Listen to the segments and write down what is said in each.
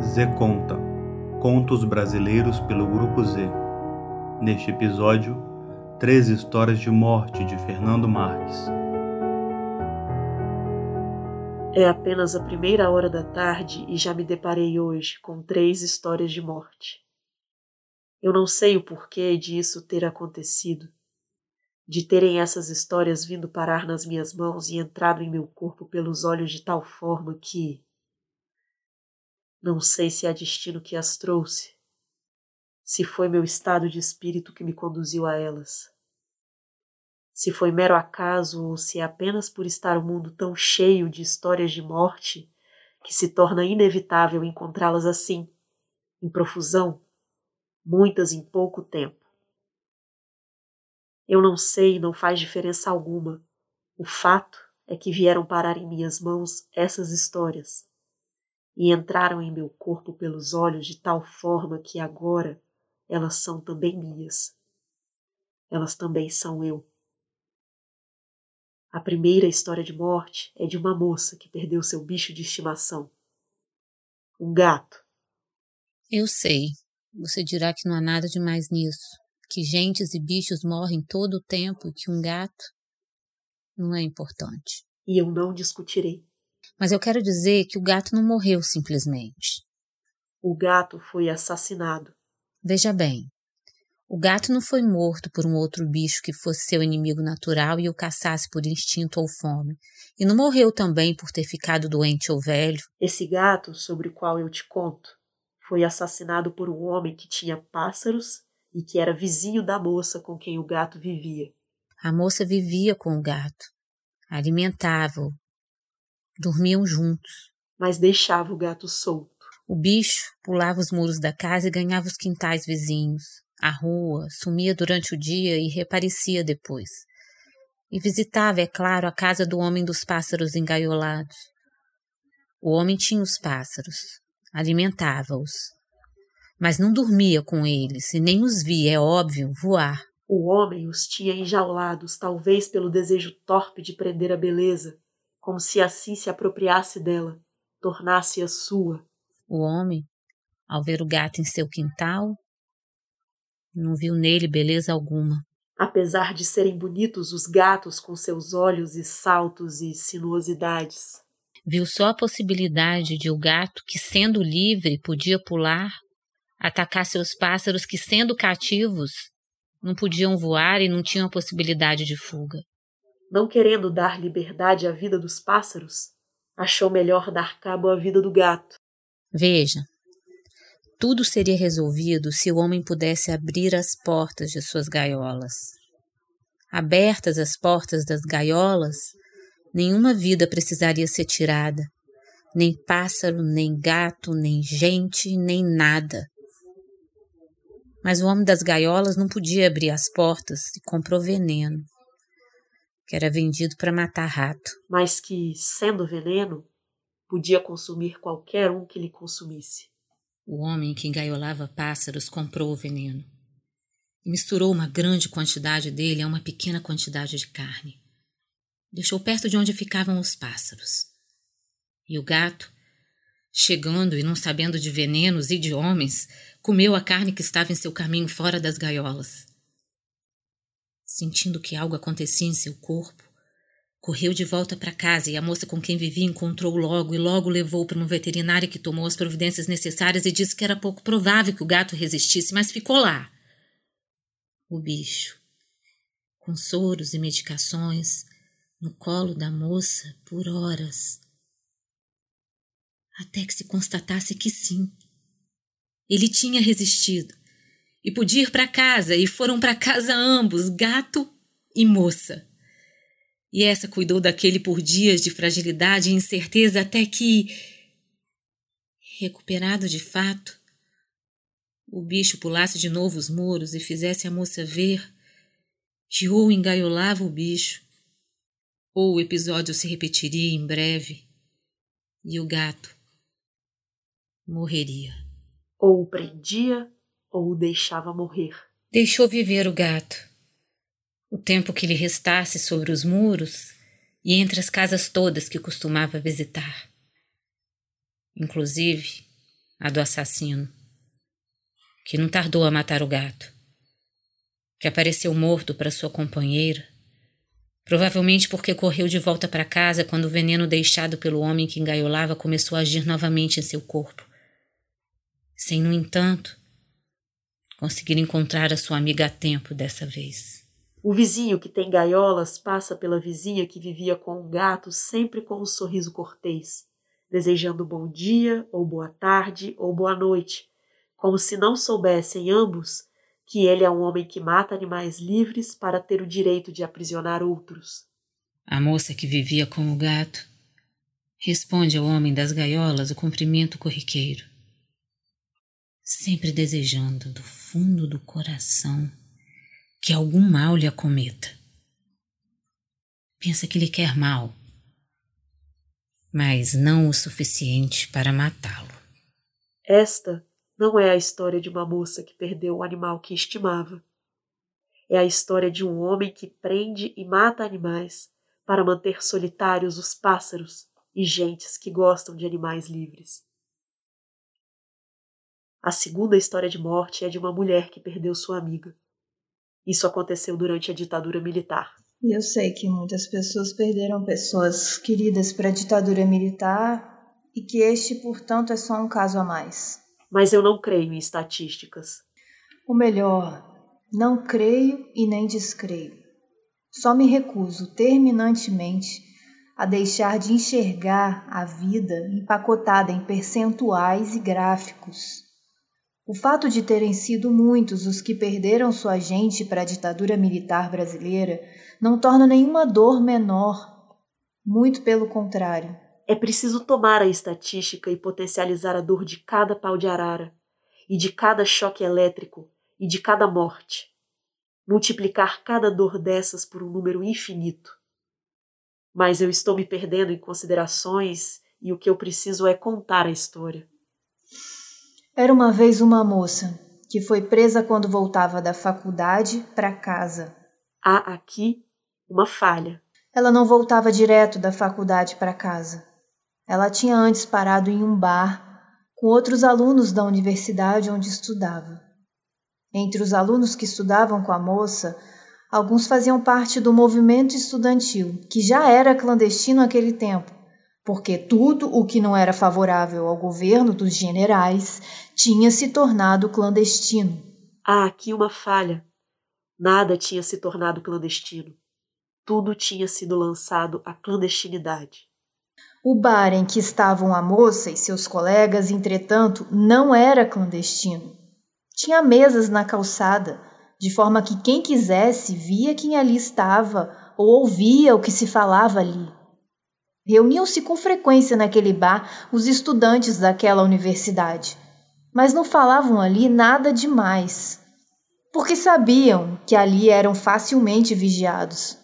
Z Conta Contos Brasileiros pelo Grupo Z. Neste episódio, Três Histórias de Morte de Fernando Marques. É apenas a primeira hora da tarde e já me deparei hoje com três histórias de morte. Eu não sei o porquê disso ter acontecido, de terem essas histórias vindo parar nas minhas mãos e entrado em meu corpo pelos olhos de tal forma que, não sei se é destino que as trouxe, se foi meu estado de espírito que me conduziu a elas. Se foi mero acaso ou se é apenas por estar o mundo tão cheio de histórias de morte que se torna inevitável encontrá-las assim, em profusão, muitas em pouco tempo. Eu não sei, não faz diferença alguma. O fato é que vieram parar em minhas mãos essas histórias e entraram em meu corpo pelos olhos de tal forma que agora elas são também minhas. Elas também são eu. A primeira história de morte é de uma moça que perdeu seu bicho de estimação. Um gato. Eu sei. Você dirá que não há nada de mais nisso. Que gentes e bichos morrem todo o tempo e que um gato não é importante. E eu não discutirei. Mas eu quero dizer que o gato não morreu simplesmente. O gato foi assassinado. Veja bem, o gato não foi morto por um outro bicho que fosse seu inimigo natural e o caçasse por instinto ou fome. E não morreu também por ter ficado doente ou velho. Esse gato, sobre o qual eu te conto, foi assassinado por um homem que tinha pássaros e que era vizinho da moça com quem o gato vivia. A moça vivia com o gato, alimentava-o, Dormiam juntos. Mas deixava o gato solto. O bicho pulava os muros da casa e ganhava os quintais vizinhos, a rua, sumia durante o dia e reaparecia depois. E visitava, é claro, a casa do homem dos pássaros engaiolados. O homem tinha os pássaros, alimentava-os. Mas não dormia com eles e nem os via, é óbvio, voar. O homem os tinha enjaulados, talvez pelo desejo torpe de prender a beleza, como se assim se apropriasse dela, tornasse-a sua. O homem, ao ver o gato em seu quintal, não viu nele beleza alguma. Apesar de serem bonitos os gatos com seus olhos e saltos e sinuosidades. Viu só a possibilidade de o gato, que sendo livre podia pular, atacar seus pássaros que, sendo cativos, não podiam voar e não tinham a possibilidade de fuga não querendo dar liberdade à vida dos pássaros, achou melhor dar cabo à vida do gato. Veja, tudo seria resolvido se o homem pudesse abrir as portas de suas gaiolas. Abertas as portas das gaiolas, nenhuma vida precisaria ser tirada, nem pássaro, nem gato, nem gente, nem nada. Mas o homem das gaiolas não podia abrir as portas e comprou veneno que era vendido para matar rato. Mas que, sendo veneno, podia consumir qualquer um que lhe consumisse. O homem que engaiolava pássaros comprou o veneno e misturou uma grande quantidade dele a uma pequena quantidade de carne. Deixou perto de onde ficavam os pássaros. E o gato, chegando e não sabendo de venenos e de homens, comeu a carne que estava em seu caminho fora das gaiolas. Sentindo que algo acontecia em seu corpo, correu de volta para casa e a moça com quem vivia encontrou logo e logo levou para um veterinário que tomou as providências necessárias e disse que era pouco provável que o gato resistisse, mas ficou lá. O bicho, com soros e medicações, no colo da moça por horas. Até que se constatasse que sim, ele tinha resistido e podia ir para casa, e foram para casa ambos, gato e moça. E essa cuidou daquele por dias de fragilidade e incerteza até que, recuperado de fato, o bicho pulasse de novo os muros e fizesse a moça ver que ou engaiolava o bicho, ou o episódio se repetiria em breve e o gato morreria. Ou prendia ou o deixava morrer. Deixou viver o gato. O tempo que lhe restasse sobre os muros e entre as casas todas que costumava visitar. Inclusive, a do assassino, que não tardou a matar o gato, que apareceu morto para sua companheira, provavelmente porque correu de volta para casa quando o veneno deixado pelo homem que engaiolava começou a agir novamente em seu corpo. Sem, no entanto, conseguir encontrar a sua amiga a tempo dessa vez. O vizinho que tem gaiolas passa pela vizinha que vivia com um gato sempre com um sorriso cortês, desejando bom dia, ou boa tarde, ou boa noite, como se não soubessem ambos que ele é um homem que mata animais livres para ter o direito de aprisionar outros. A moça que vivia com o gato responde ao homem das gaiolas o cumprimento corriqueiro sempre desejando do fundo do coração que algum mal lhe acometa. Pensa que lhe quer mal, mas não o suficiente para matá-lo. Esta não é a história de uma moça que perdeu o animal que estimava. É a história de um homem que prende e mata animais para manter solitários os pássaros e gentes que gostam de animais livres. A segunda história de morte é de uma mulher que perdeu sua amiga. Isso aconteceu durante a ditadura militar. E eu sei que muitas pessoas perderam pessoas queridas para a ditadura militar e que este, portanto, é só um caso a mais. Mas eu não creio em estatísticas. O melhor, não creio e nem descreio. Só me recuso terminantemente a deixar de enxergar a vida empacotada em percentuais e gráficos o fato de terem sido muitos os que perderam sua gente para a ditadura militar brasileira não torna nenhuma dor menor. Muito pelo contrário. É preciso tomar a estatística e potencializar a dor de cada pau de arara, e de cada choque elétrico, e de cada morte. Multiplicar cada dor dessas por um número infinito. Mas eu estou me perdendo em considerações e o que eu preciso é contar a história. Era uma vez uma moça que foi presa quando voltava da faculdade para casa. Há aqui uma falha. Ela não voltava direto da faculdade para casa. Ela tinha antes parado em um bar com outros alunos da universidade onde estudava. Entre os alunos que estudavam com a moça, alguns faziam parte do movimento estudantil, que já era clandestino naquele tempo porque tudo o que não era favorável ao governo dos generais tinha se tornado clandestino. Há aqui uma falha. Nada tinha se tornado clandestino. Tudo tinha sido lançado à clandestinidade. O bar em que estavam a moça e seus colegas, entretanto, não era clandestino. Tinha mesas na calçada, de forma que quem quisesse via quem ali estava ou ouvia o que se falava ali. Reuniam-se com frequência naquele bar os estudantes daquela universidade, mas não falavam ali nada demais, porque sabiam que ali eram facilmente vigiados.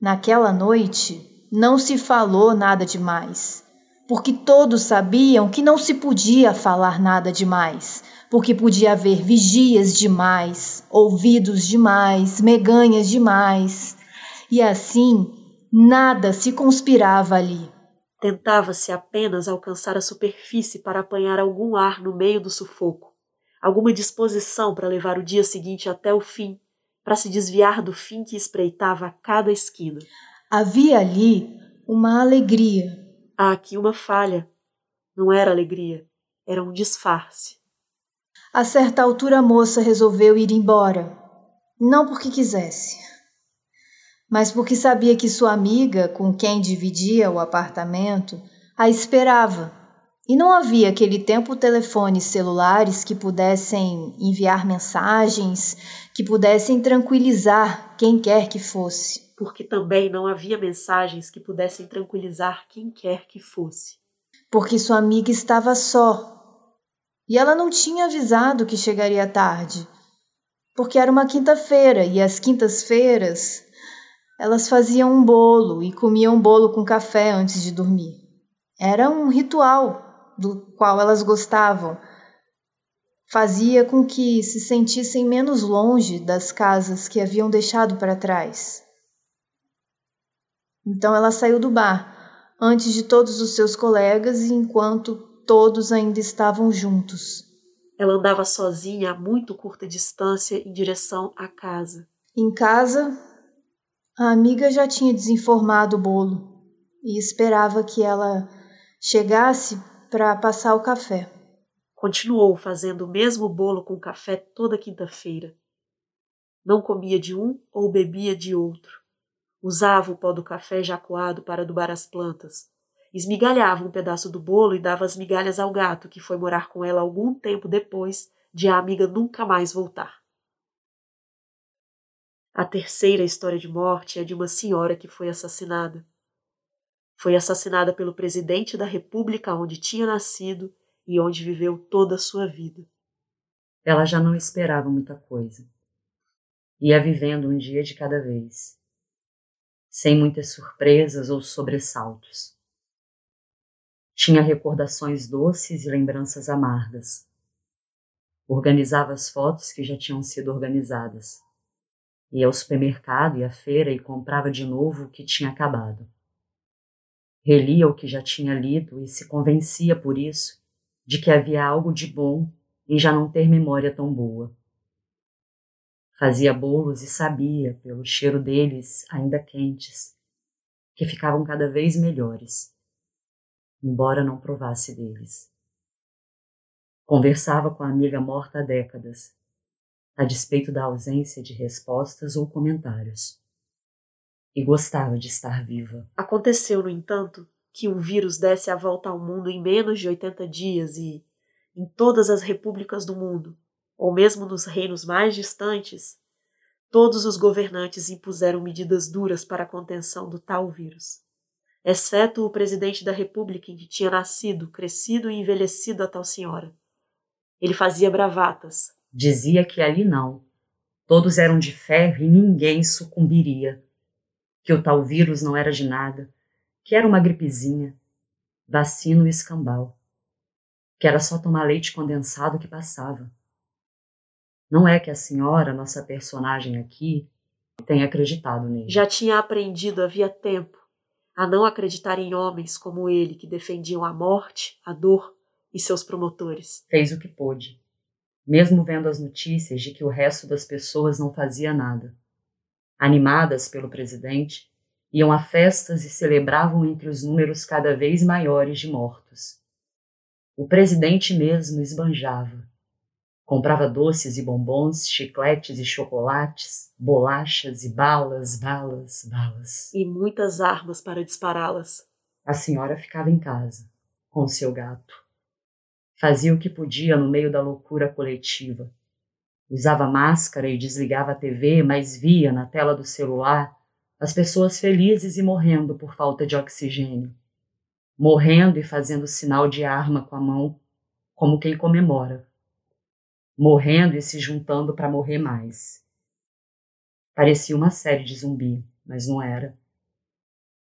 Naquela noite não se falou nada demais, porque todos sabiam que não se podia falar nada demais, porque podia haver vigias demais, ouvidos demais, meganhas demais, e assim Nada se conspirava ali. Tentava-se apenas alcançar a superfície para apanhar algum ar no meio do sufoco, alguma disposição para levar o dia seguinte até o fim, para se desviar do fim que espreitava a cada esquina. Havia ali uma alegria. Há aqui uma falha. Não era alegria, era um disfarce. A certa altura a moça resolveu ir embora. Não porque quisesse, mas porque sabia que sua amiga, com quem dividia o apartamento, a esperava. E não havia aquele tempo telefones celulares que pudessem enviar mensagens, que pudessem tranquilizar quem quer que fosse. Porque também não havia mensagens que pudessem tranquilizar quem quer que fosse. Porque sua amiga estava só. E ela não tinha avisado que chegaria tarde. Porque era uma quinta-feira e as quintas-feiras elas faziam um bolo e comiam bolo com café antes de dormir. Era um ritual do qual elas gostavam. Fazia com que se sentissem menos longe das casas que haviam deixado para trás. Então ela saiu do bar antes de todos os seus colegas e enquanto todos ainda estavam juntos. Ela andava sozinha a muito curta distância em direção à casa. Em casa, a amiga já tinha desenformado o bolo e esperava que ela chegasse para passar o café. Continuou fazendo o mesmo bolo com café toda quinta-feira. Não comia de um ou bebia de outro. Usava o pó do café já coado para adubar as plantas. Esmigalhava um pedaço do bolo e dava as migalhas ao gato, que foi morar com ela algum tempo depois de a amiga nunca mais voltar. A terceira história de morte é de uma senhora que foi assassinada. Foi assassinada pelo presidente da república onde tinha nascido e onde viveu toda a sua vida. Ela já não esperava muita coisa. Ia vivendo um dia de cada vez, sem muitas surpresas ou sobressaltos. Tinha recordações doces e lembranças amargas. Organizava as fotos que já tinham sido organizadas. Ia ao supermercado e à feira e comprava de novo o que tinha acabado. Relia o que já tinha lido e se convencia por isso de que havia algo de bom em já não ter memória tão boa. Fazia bolos e sabia, pelo cheiro deles ainda quentes, que ficavam cada vez melhores, embora não provasse deles. Conversava com a amiga morta há décadas, a despeito da ausência de respostas ou comentários e gostava de estar viva. Aconteceu, no entanto, que um vírus desse a volta ao mundo em menos de 80 dias e, em todas as repúblicas do mundo, ou mesmo nos reinos mais distantes, todos os governantes impuseram medidas duras para a contenção do tal vírus, exceto o presidente da república em que tinha nascido, crescido e envelhecido a tal senhora. Ele fazia bravatas. Dizia que ali não. Todos eram de ferro e ninguém sucumbiria que o tal vírus não era de nada, que era uma gripezinha, vacino e escambau, que era só tomar leite condensado que passava. Não é que a senhora, nossa personagem aqui, tenha acreditado nele. Já tinha aprendido havia tempo a não acreditar em homens como ele que defendiam a morte, a dor e seus promotores. Fez o que pôde, mesmo vendo as notícias de que o resto das pessoas não fazia nada animadas pelo presidente, iam a festas e celebravam entre os números cada vez maiores de mortos. O presidente mesmo esbanjava. Comprava doces e bombons, chicletes e chocolates, bolachas e balas, balas, balas. E muitas armas para dispará-las. A senhora ficava em casa, com seu gato. Fazia o que podia no meio da loucura coletiva Usava máscara e desligava a TV, mas via na tela do celular as pessoas felizes e morrendo por falta de oxigênio. Morrendo e fazendo sinal de arma com a mão, como quem comemora. Morrendo e se juntando para morrer mais. Parecia uma série de zumbi, mas não era.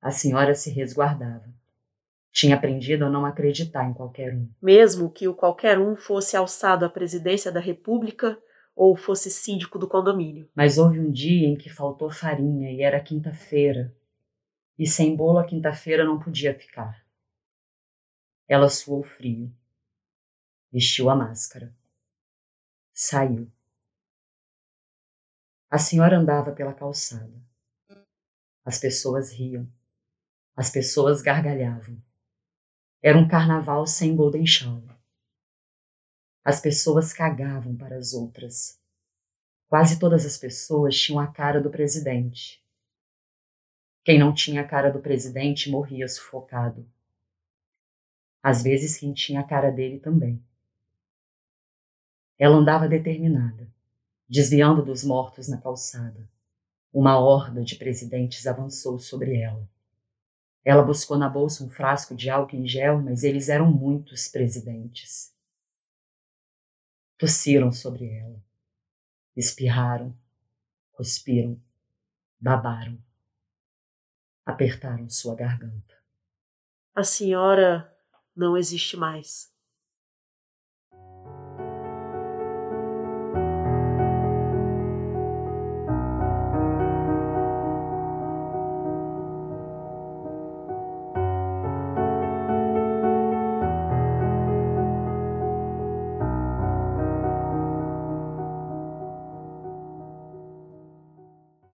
A senhora se resguardava. Tinha aprendido a não acreditar em qualquer um. Mesmo que o qualquer um fosse alçado à presidência da República, ou fosse síndico do condomínio. Mas houve um dia em que faltou farinha e era quinta-feira. E sem bolo a quinta-feira não podia ficar. Ela suou frio. Vestiu a máscara. Saiu. A senhora andava pela calçada. As pessoas riam. As pessoas gargalhavam. Era um carnaval sem Golden Shower. As pessoas cagavam para as outras. Quase todas as pessoas tinham a cara do presidente. Quem não tinha a cara do presidente morria sufocado. Às vezes, quem tinha a cara dele também. Ela andava determinada, desviando dos mortos na calçada. Uma horda de presidentes avançou sobre ela. Ela buscou na bolsa um frasco de álcool em gel, mas eles eram muitos presidentes. Tossiram sobre ela. Espirraram, cuspiram, babaram. Apertaram sua garganta. A senhora não existe mais.